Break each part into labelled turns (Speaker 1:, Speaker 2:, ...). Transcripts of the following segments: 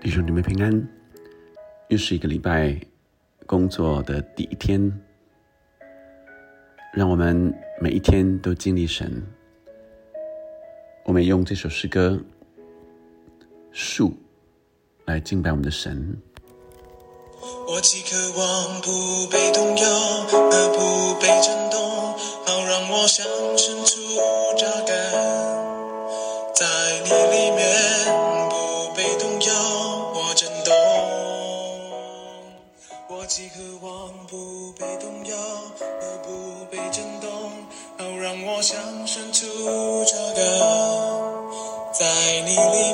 Speaker 1: 弟兄姊妹平安，又是一个礼拜工作的第一天，让我们每一天都经历神。我们用这首诗歌《树》来敬拜我们的神。
Speaker 2: 我既渴望不被动摇，而不被震动，好让我向深处扎根，在你里面不被动摇，我震动。我既渴望不被动摇，而不被震动，好让我向深处扎根，在你里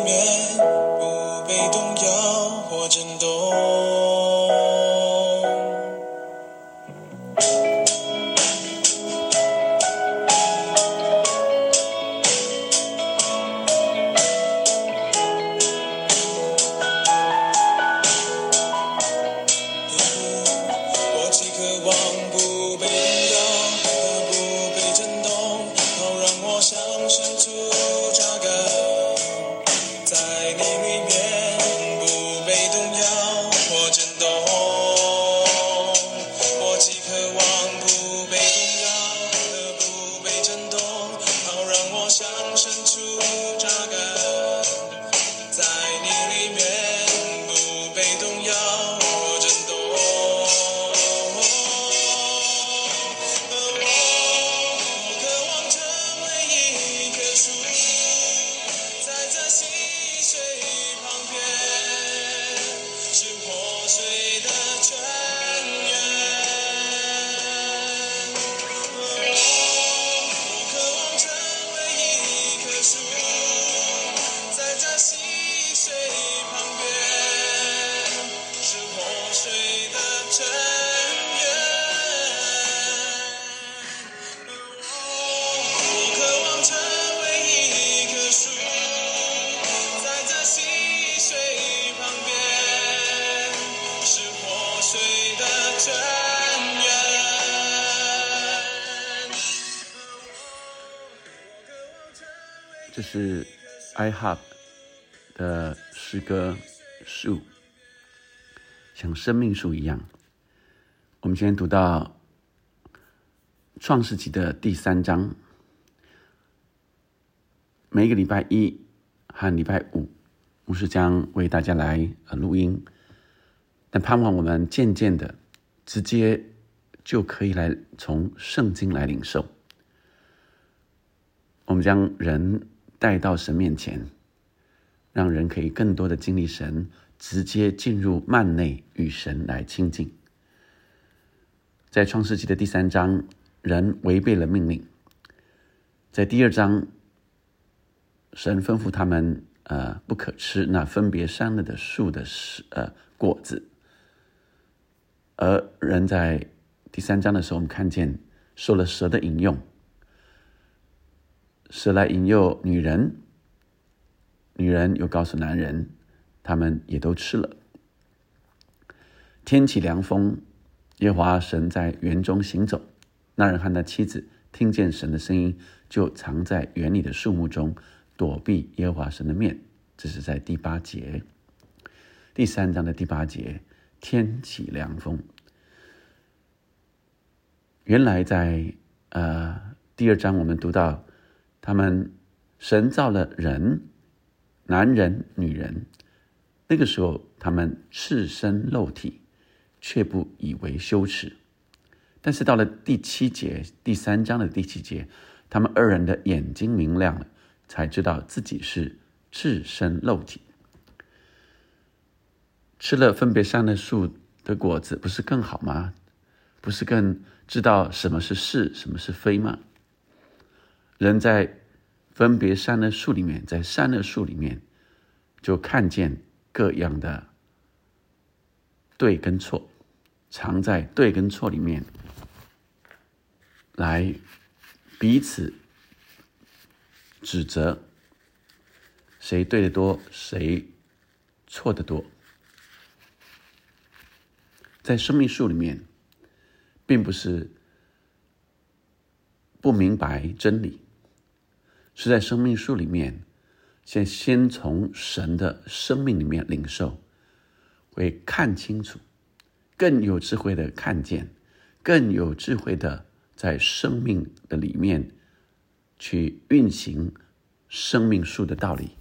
Speaker 1: 这是 iHub 的诗歌树，像生命树一样。我们今天读到创世纪的第三章，每个礼拜一和礼拜五，牧师将为大家来呃录音，但盼望我们渐渐的直接就可以来从圣经来领受。我们将人带到神面前，让人可以更多的经历神，直接进入幔内与神来亲近。在创世纪的第三章，人违背了命令；在第二章，神吩咐他们呃不可吃那分别善恶的树的呃果子，而人在第三章的时候，我们看见受了蛇的引诱。是来引诱女人，女人又告诉男人，他们也都吃了。天起凉风，耶华神在园中行走，那人和他妻子听见神的声音，就藏在园里的树木中，躲避耶华神的面。这是在第八节，第三章的第八节，天起凉风。原来在呃第二章我们读到。他们神造了人，男人、女人。那个时候，他们赤身露体，却不以为羞耻。但是到了第七节，第三章的第七节，他们二人的眼睛明亮了，才知道自己是赤身露体。吃了分别善的树的果子，不是更好吗？不是更知道什么是是，什么是非吗？人在分别善恶树里面，在善恶树里面，就看见各样的对跟错，藏在对跟错里面，来彼此指责，谁对的多，谁错的多。在生命树里面，并不是不明白真理，是在生命树里面，先先从神的生命里面领受，会看清楚，更有智慧的看见，更有智慧的在生命的里面去运行生命树的道理，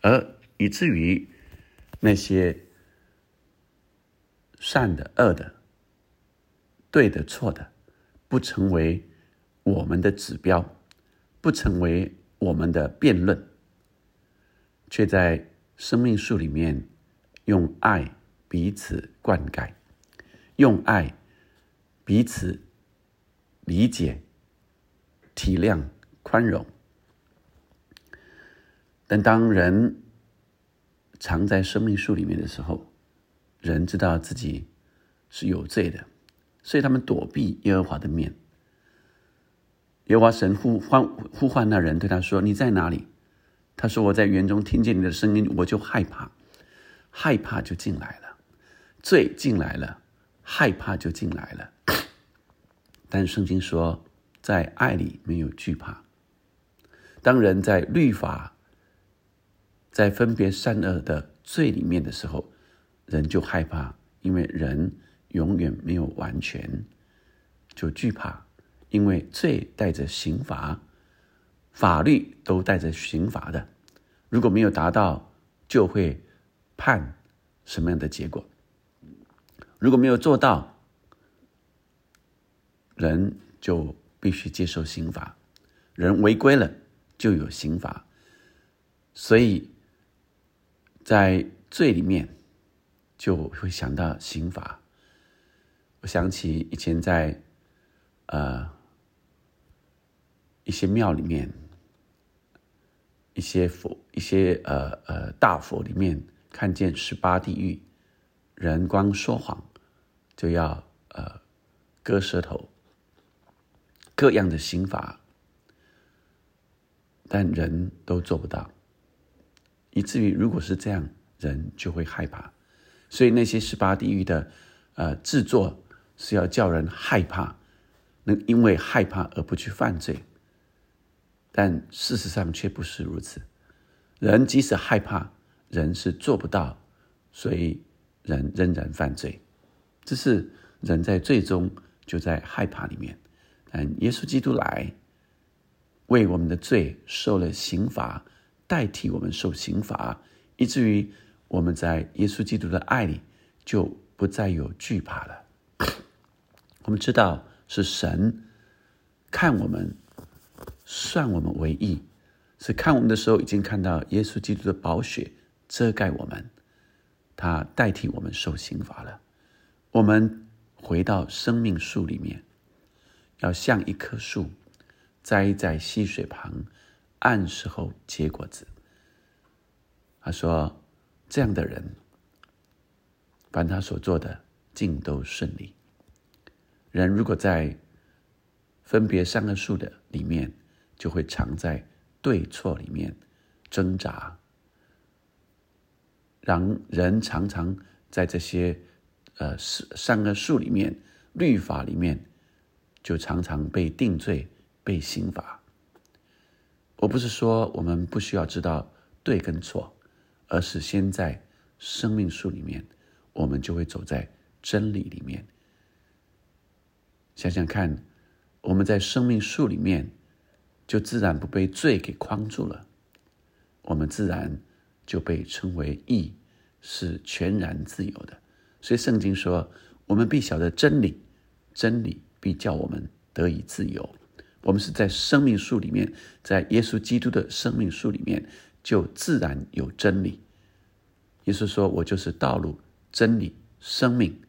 Speaker 1: 而以至于那些善的、恶的、对的、错的，不成为。我们的指标不成为我们的辩论，却在生命树里面用爱彼此灌溉，用爱彼此理解、体谅、宽容。但当人藏在生命树里面的时候，人知道自己是有罪的，所以他们躲避耶和华的面。耶和华神呼唤呼唤那人，对他说：“你在哪里？”他说：“我在园中听见你的声音，我就害怕，害怕就进来了，罪进来了，害怕就进来了。但圣经说，在爱里没有惧怕。当人在律法、在分别善恶的罪里面的时候，人就害怕，因为人永远没有完全，就惧怕。”因为罪带着刑罚，法律都带着刑罚的，如果没有达到，就会判什么样的结果？如果没有做到，人就必须接受刑罚，人违规了就有刑罚，所以在罪里面就会想到刑罚。我想起以前在呃。一些庙里面，一些佛，一些呃呃大佛里面，看见十八地狱，人光说谎就要呃割舌头，各样的刑罚，但人都做不到，以至于如果是这样，人就会害怕，所以那些十八地狱的呃制作是要叫人害怕，能因为害怕而不去犯罪。但事实上却不是如此，人即使害怕，人是做不到，所以人仍然犯罪。这是人在最终就在害怕里面。但耶稣基督来，为我们的罪受了刑罚，代替我们受刑罚，以至于我们在耶稣基督的爱里就不再有惧怕了。我们知道是神看我们。算我们为义，是看我们的时候已经看到耶稣基督的宝血遮盖我们，他代替我们受刑罚了。我们回到生命树里面，要像一棵树栽在溪水旁，按时候结果子。他说：“这样的人，凡他所做的尽都顺利。人如果在分别三个树的里面。”就会常在对错里面挣扎，让人常常在这些呃善恶树里面、律法里面，就常常被定罪、被刑罚。我不是说我们不需要知道对跟错，而是先在生命树里面，我们就会走在真理里面。想想看，我们在生命树里面。就自然不被罪给框住了，我们自然就被称为义，是全然自由的。所以圣经说：“我们必晓得真理，真理必叫我们得以自由。”我们是在生命树里面，在耶稣基督的生命树里面，就自然有真理。耶稣说：“我就是道路、真理、生命。”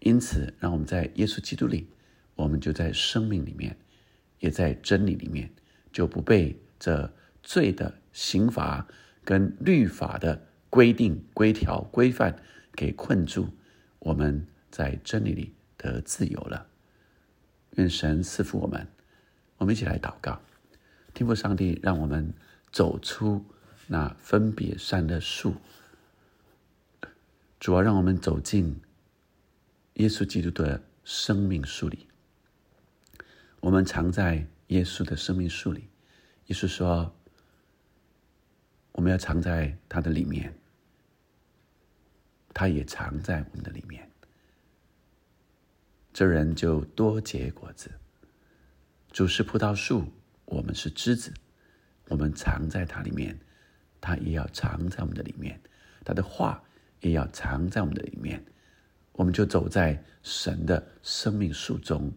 Speaker 1: 因此，让我们在耶稣基督里，我们就在生命里面。也在真理里面，就不被这罪的刑罚跟律法的规定、规条、规范给困住。我们在真理里得自由了。愿神赐福我们。我们一起来祷告，天父上帝，让我们走出那分别善的树，主要让我们走进耶稣基督的生命树里。我们藏在耶稣的生命树里。耶稣说，我们要藏在他的里面，他也藏在我们的里面。这人就多结果子。主是葡萄树，我们是枝子，我们藏在它里面，它也要藏在我们的里面，它的话也要藏在我们的里面，我们就走在神的生命树中。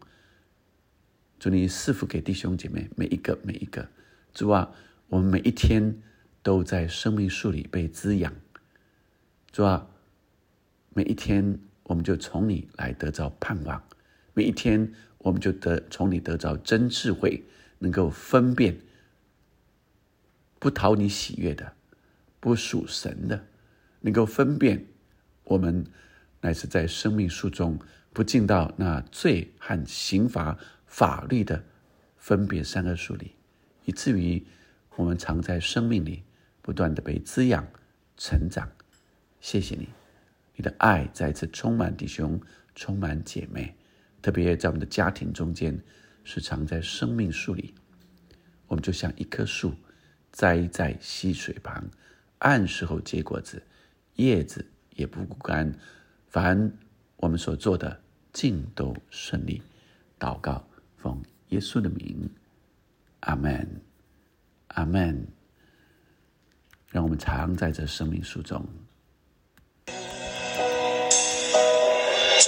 Speaker 1: 祝你赐福给弟兄姐妹每一个每一个，主啊，我们每一天都在生命树里被滋养，主啊，每一天。我们就从你来得着盼望，每一天我们就得从你得着真智慧，能够分辨不讨你喜悦的，不属神的，能够分辨我们乃是在生命树中不进到那罪和刑罚法律的分别三个树里，以至于我们常在生命里不断的被滋养成长。谢谢你。你的爱再次充满弟兄，充满姐妹，特别在我们的家庭中间，是藏在生命树里。我们就像一棵树，栽在溪水旁，按时候结果子，叶子也不枯干。凡我们所做的，尽都顺利。祷告，奉耶稣的名，阿门，阿门。让我们常在这生命树中。
Speaker 2: 这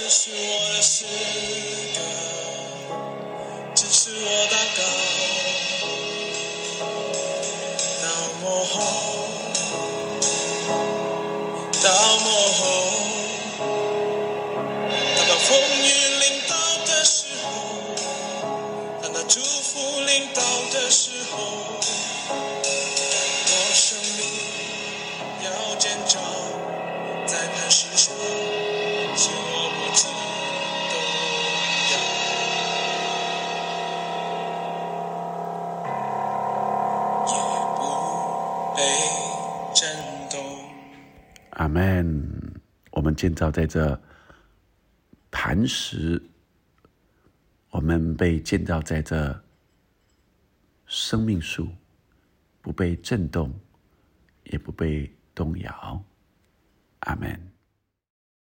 Speaker 2: 是我的诗歌，这是我祷告。到末后，到末后，
Speaker 1: 阿门。我们建造在这磐石，我们被建造在这生命树，不被震动，也不被动摇。阿门。